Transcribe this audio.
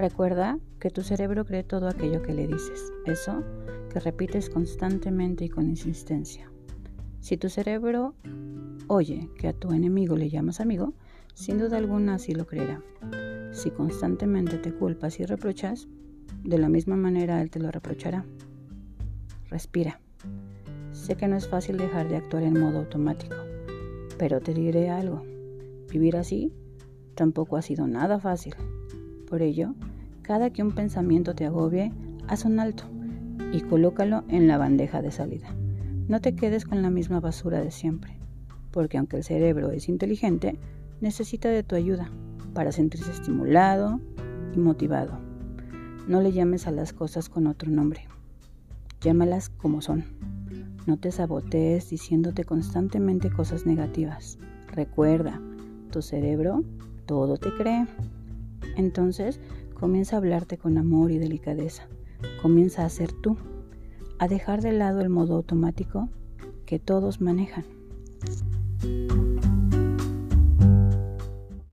Recuerda que tu cerebro cree todo aquello que le dices, eso que repites constantemente y con insistencia. Si tu cerebro oye que a tu enemigo le llamas amigo, sin duda alguna así lo creerá. Si constantemente te culpas y reprochas, de la misma manera él te lo reprochará. Respira. Sé que no es fácil dejar de actuar en modo automático, pero te diré algo. Vivir así tampoco ha sido nada fácil. Por ello, cada que un pensamiento te agobie, haz un alto y colócalo en la bandeja de salida. No te quedes con la misma basura de siempre, porque aunque el cerebro es inteligente, necesita de tu ayuda para sentirse estimulado y motivado. No le llames a las cosas con otro nombre. Llámalas como son. No te sabotees diciéndote constantemente cosas negativas. Recuerda, tu cerebro todo te cree. Entonces, comienza a hablarte con amor y delicadeza. Comienza a ser tú, a dejar de lado el modo automático que todos manejan.